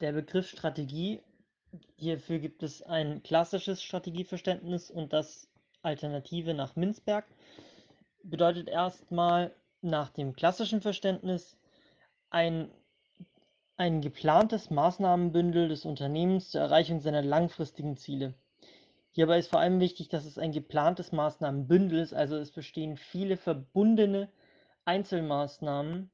Der Begriff Strategie, hierfür gibt es ein klassisches Strategieverständnis und das Alternative nach Mintzberg, bedeutet erstmal nach dem klassischen Verständnis ein, ein geplantes Maßnahmenbündel des Unternehmens zur Erreichung seiner langfristigen Ziele. Hierbei ist vor allem wichtig, dass es ein geplantes Maßnahmenbündel ist, also es bestehen viele verbundene Einzelmaßnahmen,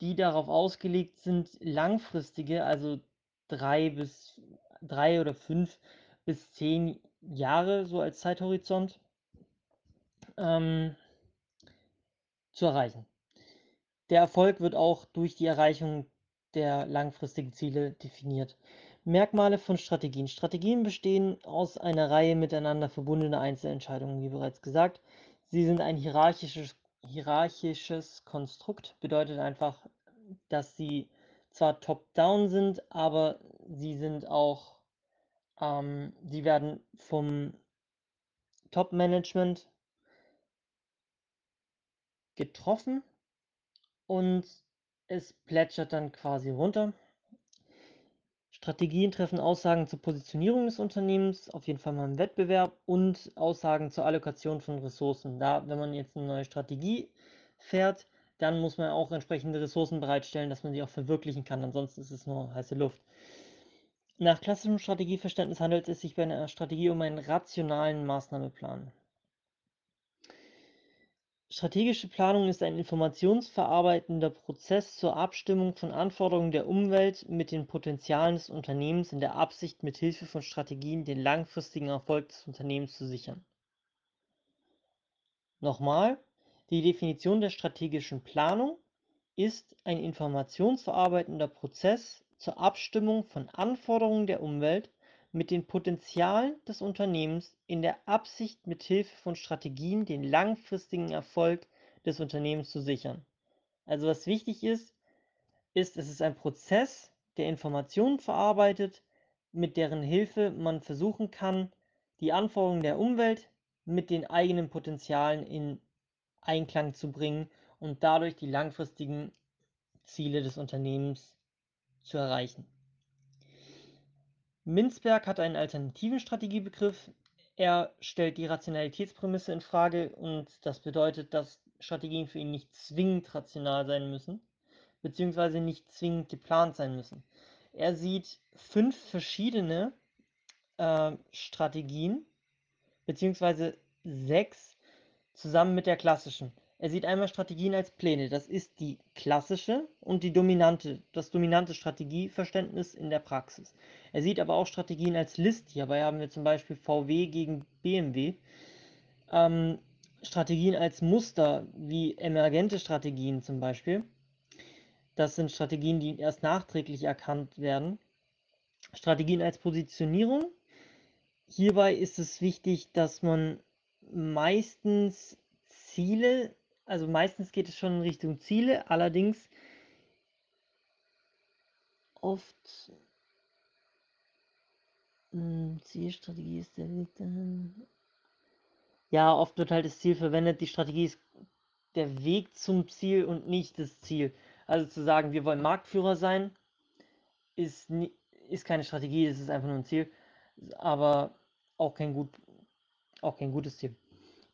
die darauf ausgelegt sind, langfristige, also drei bis drei oder fünf bis zehn Jahre so als Zeithorizont ähm, zu erreichen. Der Erfolg wird auch durch die Erreichung der langfristigen Ziele definiert. Merkmale von Strategien. Strategien bestehen aus einer Reihe miteinander verbundener Einzelentscheidungen, wie bereits gesagt. Sie sind ein hierarchisches, hierarchisches Konstrukt, bedeutet einfach, dass sie zwar top-down sind, aber sie sind auch, ähm, sie werden vom Top-Management getroffen und es plätschert dann quasi runter. Strategien treffen Aussagen zur Positionierung des Unternehmens, auf jeden Fall mal im Wettbewerb und Aussagen zur Allokation von Ressourcen. Da, wenn man jetzt eine neue Strategie fährt, dann muss man auch entsprechende Ressourcen bereitstellen, dass man sie auch verwirklichen kann. Ansonsten ist es nur heiße Luft. Nach klassischem Strategieverständnis handelt es sich bei einer Strategie um einen rationalen Maßnahmeplan. Strategische Planung ist ein informationsverarbeitender Prozess zur Abstimmung von Anforderungen der Umwelt mit den Potenzialen des Unternehmens in der Absicht, mit Hilfe von Strategien den langfristigen Erfolg des Unternehmens zu sichern. Nochmal, die Definition der strategischen Planung ist ein informationsverarbeitender Prozess zur Abstimmung von Anforderungen der Umwelt mit den Potenzialen des Unternehmens in der Absicht, mit Hilfe von Strategien den langfristigen Erfolg des Unternehmens zu sichern. Also was wichtig ist, ist, es ist ein Prozess, der Informationen verarbeitet, mit deren Hilfe man versuchen kann, die Anforderungen der Umwelt mit den eigenen Potenzialen in Einklang zu bringen und dadurch die langfristigen Ziele des Unternehmens zu erreichen. Mintzberg hat einen alternativen Strategiebegriff. Er stellt die Rationalitätsprämisse in Frage und das bedeutet, dass Strategien für ihn nicht zwingend rational sein müssen, beziehungsweise nicht zwingend geplant sein müssen. Er sieht fünf verschiedene äh, Strategien, beziehungsweise sechs zusammen mit der klassischen. Er sieht einmal Strategien als Pläne. Das ist die klassische und die dominante, das dominante Strategieverständnis in der Praxis. Er sieht aber auch Strategien als List. Hierbei haben wir zum Beispiel VW gegen BMW. Ähm, Strategien als Muster, wie emergente Strategien zum Beispiel. Das sind Strategien, die erst nachträglich erkannt werden. Strategien als Positionierung. Hierbei ist es wichtig, dass man meistens Ziele also meistens geht es schon in Richtung Ziele, allerdings oft hm, Zielstrategie ist der Weg dahin. Ja, oft wird halt das Ziel verwendet. Die Strategie ist der Weg zum Ziel und nicht das Ziel. Also zu sagen, wir wollen Marktführer sein, ist, ist keine Strategie, das ist einfach nur ein Ziel. Aber auch kein, gut, auch kein gutes Ziel.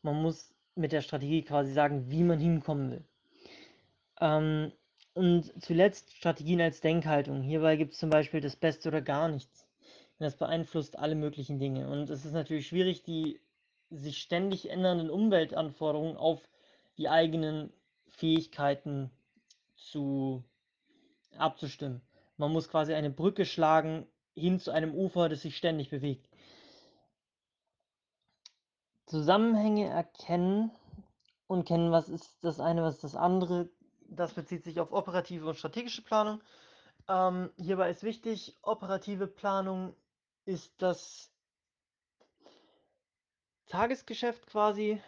Man muss mit der Strategie quasi sagen, wie man hinkommen will. Ähm, und zuletzt Strategien als Denkhaltung. Hierbei gibt es zum Beispiel das Beste oder gar nichts. Das beeinflusst alle möglichen Dinge. Und es ist natürlich schwierig, die sich ständig ändernden Umweltanforderungen auf die eigenen Fähigkeiten zu abzustimmen. Man muss quasi eine Brücke schlagen hin zu einem Ufer, das sich ständig bewegt. Zusammenhänge erkennen und kennen, was ist das eine, was ist das andere. Das bezieht sich auf operative und strategische Planung. Ähm, hierbei ist wichtig, operative Planung ist das Tagesgeschäft quasi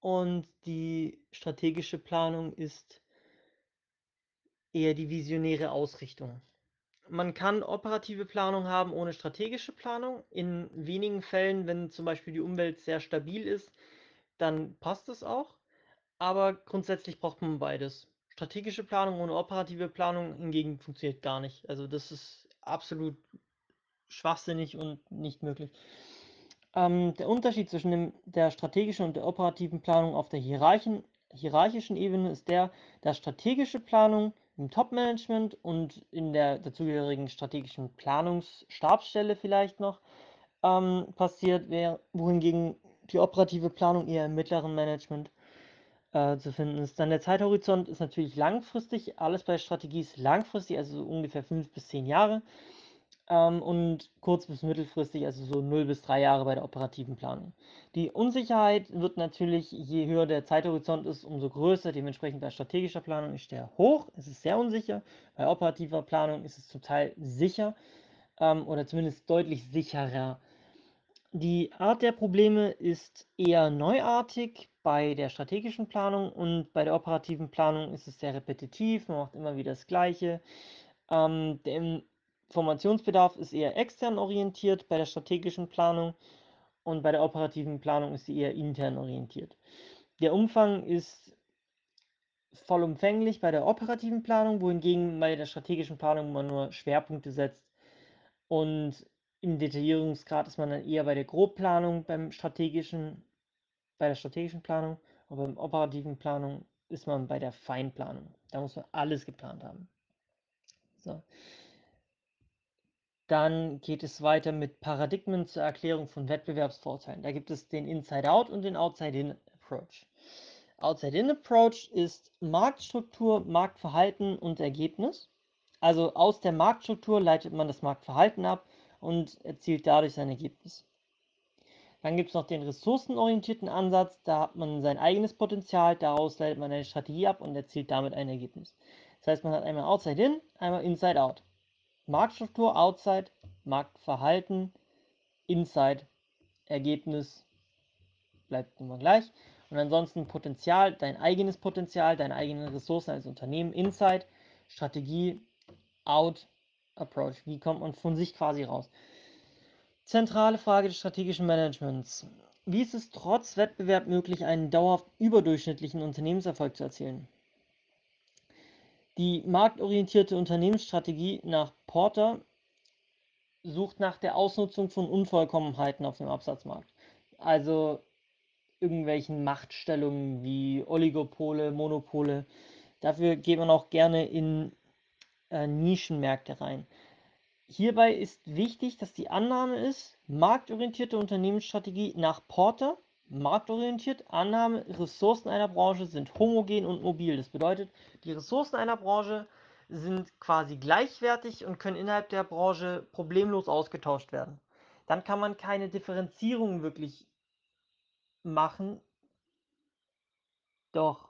und die strategische Planung ist eher die visionäre Ausrichtung. Man kann operative Planung haben ohne strategische Planung. In wenigen Fällen, wenn zum Beispiel die Umwelt sehr stabil ist, dann passt es auch. Aber grundsätzlich braucht man beides. Strategische Planung ohne operative Planung hingegen funktioniert gar nicht. Also das ist absolut schwachsinnig und nicht möglich. Ähm, der Unterschied zwischen dem, der strategischen und der operativen Planung auf der hierarchischen, hierarchischen Ebene ist der, dass strategische Planung im Top-Management und in der dazugehörigen strategischen Planungsstabsstelle vielleicht noch ähm, passiert, wär, wohingegen die operative Planung eher im mittleren Management äh, zu finden ist. Dann der Zeithorizont ist natürlich langfristig, alles bei Strategie ist langfristig, also so ungefähr fünf bis zehn Jahre. Ähm, und kurz- bis mittelfristig, also so 0 bis 3 Jahre bei der operativen Planung. Die Unsicherheit wird natürlich, je höher der Zeithorizont ist, umso größer. Dementsprechend bei strategischer Planung ist der hoch, es ist sehr unsicher. Bei operativer Planung ist es zum Teil sicher ähm, oder zumindest deutlich sicherer. Die Art der Probleme ist eher neuartig bei der strategischen Planung und bei der operativen Planung ist es sehr repetitiv, man macht immer wieder das Gleiche. Ähm, der Informationsbedarf ist eher extern orientiert bei der strategischen Planung und bei der operativen Planung ist sie eher intern orientiert. Der Umfang ist vollumfänglich bei der operativen Planung, wohingegen bei der strategischen Planung man nur Schwerpunkte setzt und im Detaillierungsgrad ist man dann eher bei der Grobplanung beim strategischen, bei der strategischen Planung, aber beim operativen Planung ist man bei der Feinplanung. Da muss man alles geplant haben. So. Dann geht es weiter mit Paradigmen zur Erklärung von Wettbewerbsvorteilen. Da gibt es den Inside-Out und den Outside-In-Approach. Outside-In-Approach ist Marktstruktur, Marktverhalten und Ergebnis. Also aus der Marktstruktur leitet man das Marktverhalten ab und erzielt dadurch sein Ergebnis. Dann gibt es noch den ressourcenorientierten Ansatz, da hat man sein eigenes Potenzial, daraus leitet man eine Strategie ab und erzielt damit ein Ergebnis. Das heißt, man hat einmal Outside In, einmal Inside Out. Marktstruktur Outside, Marktverhalten Inside, Ergebnis bleibt immer gleich. Und ansonsten Potenzial, dein eigenes Potenzial, deine eigenen Ressourcen als Unternehmen Inside, Strategie Out, Approach. Wie kommt man von sich quasi raus? Zentrale Frage des strategischen Managements. Wie ist es trotz Wettbewerb möglich, einen dauerhaft überdurchschnittlichen Unternehmenserfolg zu erzielen? Die marktorientierte Unternehmensstrategie nach Porter sucht nach der Ausnutzung von Unvollkommenheiten auf dem Absatzmarkt. Also irgendwelchen Machtstellungen wie Oligopole, Monopole. Dafür geht man auch gerne in äh, Nischenmärkte rein. Hierbei ist wichtig, dass die Annahme ist, marktorientierte Unternehmensstrategie nach Porter, marktorientiert, Annahme, Ressourcen einer Branche sind homogen und mobil. Das bedeutet, die Ressourcen einer Branche sind quasi gleichwertig und können innerhalb der Branche problemlos ausgetauscht werden. Dann kann man keine Differenzierung wirklich machen. Doch,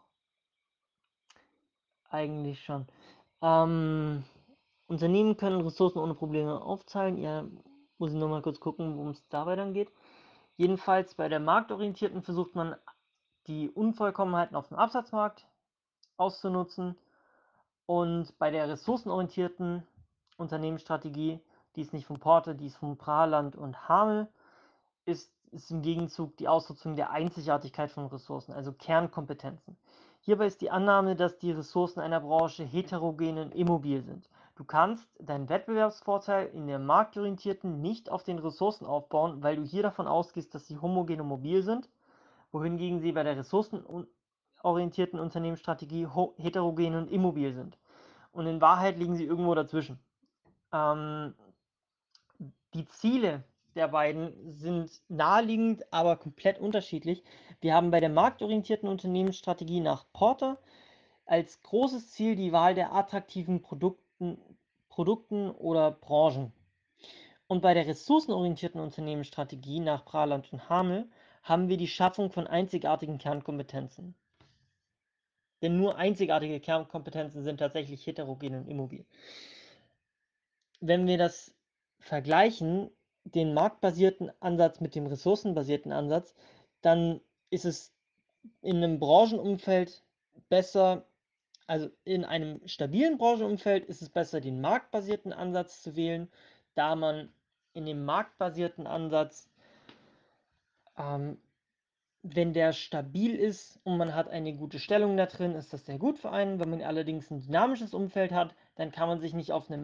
eigentlich schon. Ähm, Unternehmen können Ressourcen ohne Probleme aufteilen. Ja, muss ich nochmal kurz gucken, worum es dabei dann geht. Jedenfalls bei der marktorientierten versucht man die Unvollkommenheiten auf dem Absatzmarkt auszunutzen und bei der ressourcenorientierten Unternehmensstrategie, die ist nicht von Porte, die ist von Praland und Hamel, ist, ist im Gegenzug die Ausnutzung der Einzigartigkeit von Ressourcen, also Kernkompetenzen. Hierbei ist die Annahme, dass die Ressourcen einer Branche heterogen und immobil sind. Du kannst deinen Wettbewerbsvorteil in der marktorientierten nicht auf den Ressourcen aufbauen, weil du hier davon ausgehst, dass sie homogen und mobil sind, wohingegen sie bei der ressourcenorientierten Unternehmensstrategie heterogen und immobil sind. Und in Wahrheit liegen sie irgendwo dazwischen. Ähm, die Ziele der beiden sind naheliegend, aber komplett unterschiedlich. Wir haben bei der marktorientierten Unternehmensstrategie nach Porter als großes Ziel die Wahl der attraktiven Produkten, Produkten oder Branchen. Und bei der ressourcenorientierten Unternehmensstrategie nach Praland und Hamel haben wir die Schaffung von einzigartigen Kernkompetenzen. Denn nur einzigartige Kernkompetenzen sind tatsächlich heterogen und immobil. Wenn wir das vergleichen, den marktbasierten Ansatz mit dem ressourcenbasierten Ansatz, dann ist es in einem Branchenumfeld besser, also in einem stabilen Branchenumfeld ist es besser, den marktbasierten Ansatz zu wählen, da man in dem marktbasierten Ansatz ähm, wenn der stabil ist und man hat eine gute Stellung da drin, ist das sehr gut für einen. Wenn man allerdings ein dynamisches Umfeld hat, dann kann man sich nicht auf 'ne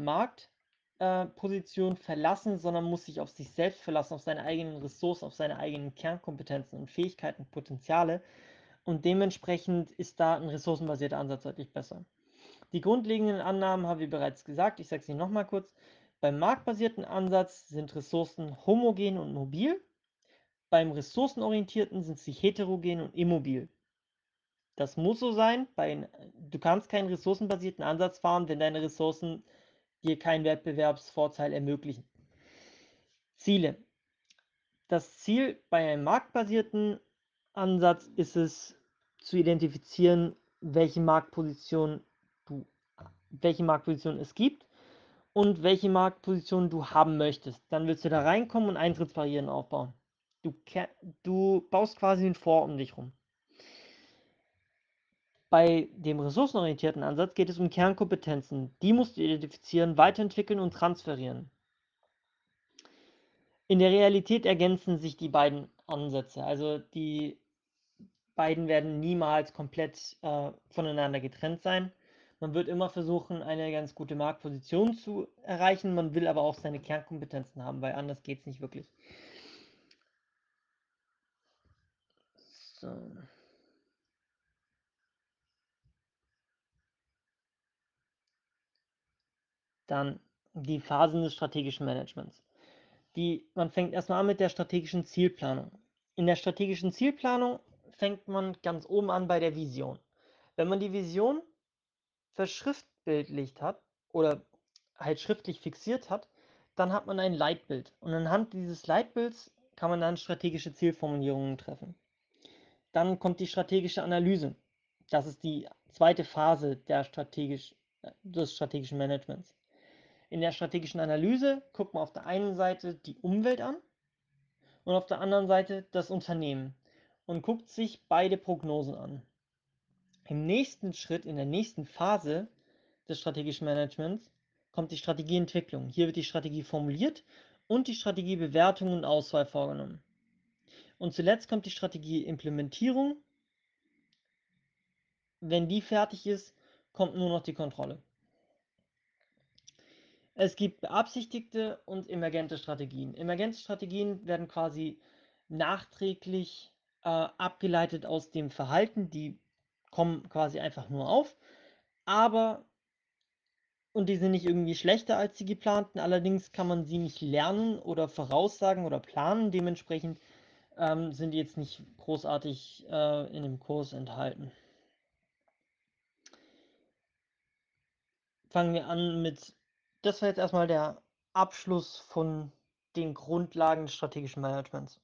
Marktposition äh, verlassen, sondern muss sich auf sich selbst verlassen, auf seine eigenen Ressourcen, auf seine eigenen Kernkompetenzen und Fähigkeiten, Potenziale. Und dementsprechend ist da ein ressourcenbasierter Ansatz deutlich besser. Die grundlegenden Annahmen habe ich bereits gesagt, ich sage sie nochmal kurz. Beim marktbasierten Ansatz sind Ressourcen homogen und mobil beim ressourcenorientierten sind sie heterogen und immobil. Das muss so sein. Bei, du kannst keinen ressourcenbasierten Ansatz fahren, wenn deine Ressourcen dir keinen Wettbewerbsvorteil ermöglichen. Ziele. Das Ziel bei einem marktbasierten Ansatz ist es zu identifizieren, welche Marktposition du, welche Marktposition es gibt und welche Marktposition du haben möchtest. Dann willst du da reinkommen und Eintrittsbarrieren aufbauen. Du, du baust quasi ein Vor um dich rum. Bei dem ressourcenorientierten Ansatz geht es um Kernkompetenzen. Die musst du identifizieren, weiterentwickeln und transferieren. In der Realität ergänzen sich die beiden Ansätze. Also die beiden werden niemals komplett äh, voneinander getrennt sein. Man wird immer versuchen, eine ganz gute Marktposition zu erreichen. Man will aber auch seine Kernkompetenzen haben, weil anders geht es nicht wirklich. So. Dann die Phasen des strategischen Managements. Die, man fängt erstmal an mit der strategischen Zielplanung. In der strategischen Zielplanung fängt man ganz oben an bei der Vision. Wenn man die Vision verschriftbildlicht hat oder halt schriftlich fixiert hat, dann hat man ein Leitbild. Und anhand dieses Leitbilds kann man dann strategische Zielformulierungen treffen. Dann kommt die strategische Analyse. Das ist die zweite Phase der strategisch, des strategischen Managements. In der strategischen Analyse guckt man auf der einen Seite die Umwelt an und auf der anderen Seite das Unternehmen und guckt sich beide Prognosen an. Im nächsten Schritt, in der nächsten Phase des strategischen Managements, kommt die Strategieentwicklung. Hier wird die Strategie formuliert und die Strategiebewertung und Auswahl vorgenommen. Und zuletzt kommt die Strategieimplementierung. Wenn die fertig ist, kommt nur noch die Kontrolle. Es gibt beabsichtigte und emergente Strategien. Emergente Strategien werden quasi nachträglich äh, abgeleitet aus dem Verhalten, die kommen quasi einfach nur auf, aber und die sind nicht irgendwie schlechter als die geplanten, allerdings kann man sie nicht lernen oder voraussagen oder planen, dementsprechend ähm, sind jetzt nicht großartig äh, in dem Kurs enthalten. Fangen wir an mit, das war jetzt erstmal der Abschluss von den Grundlagen des strategischen Managements.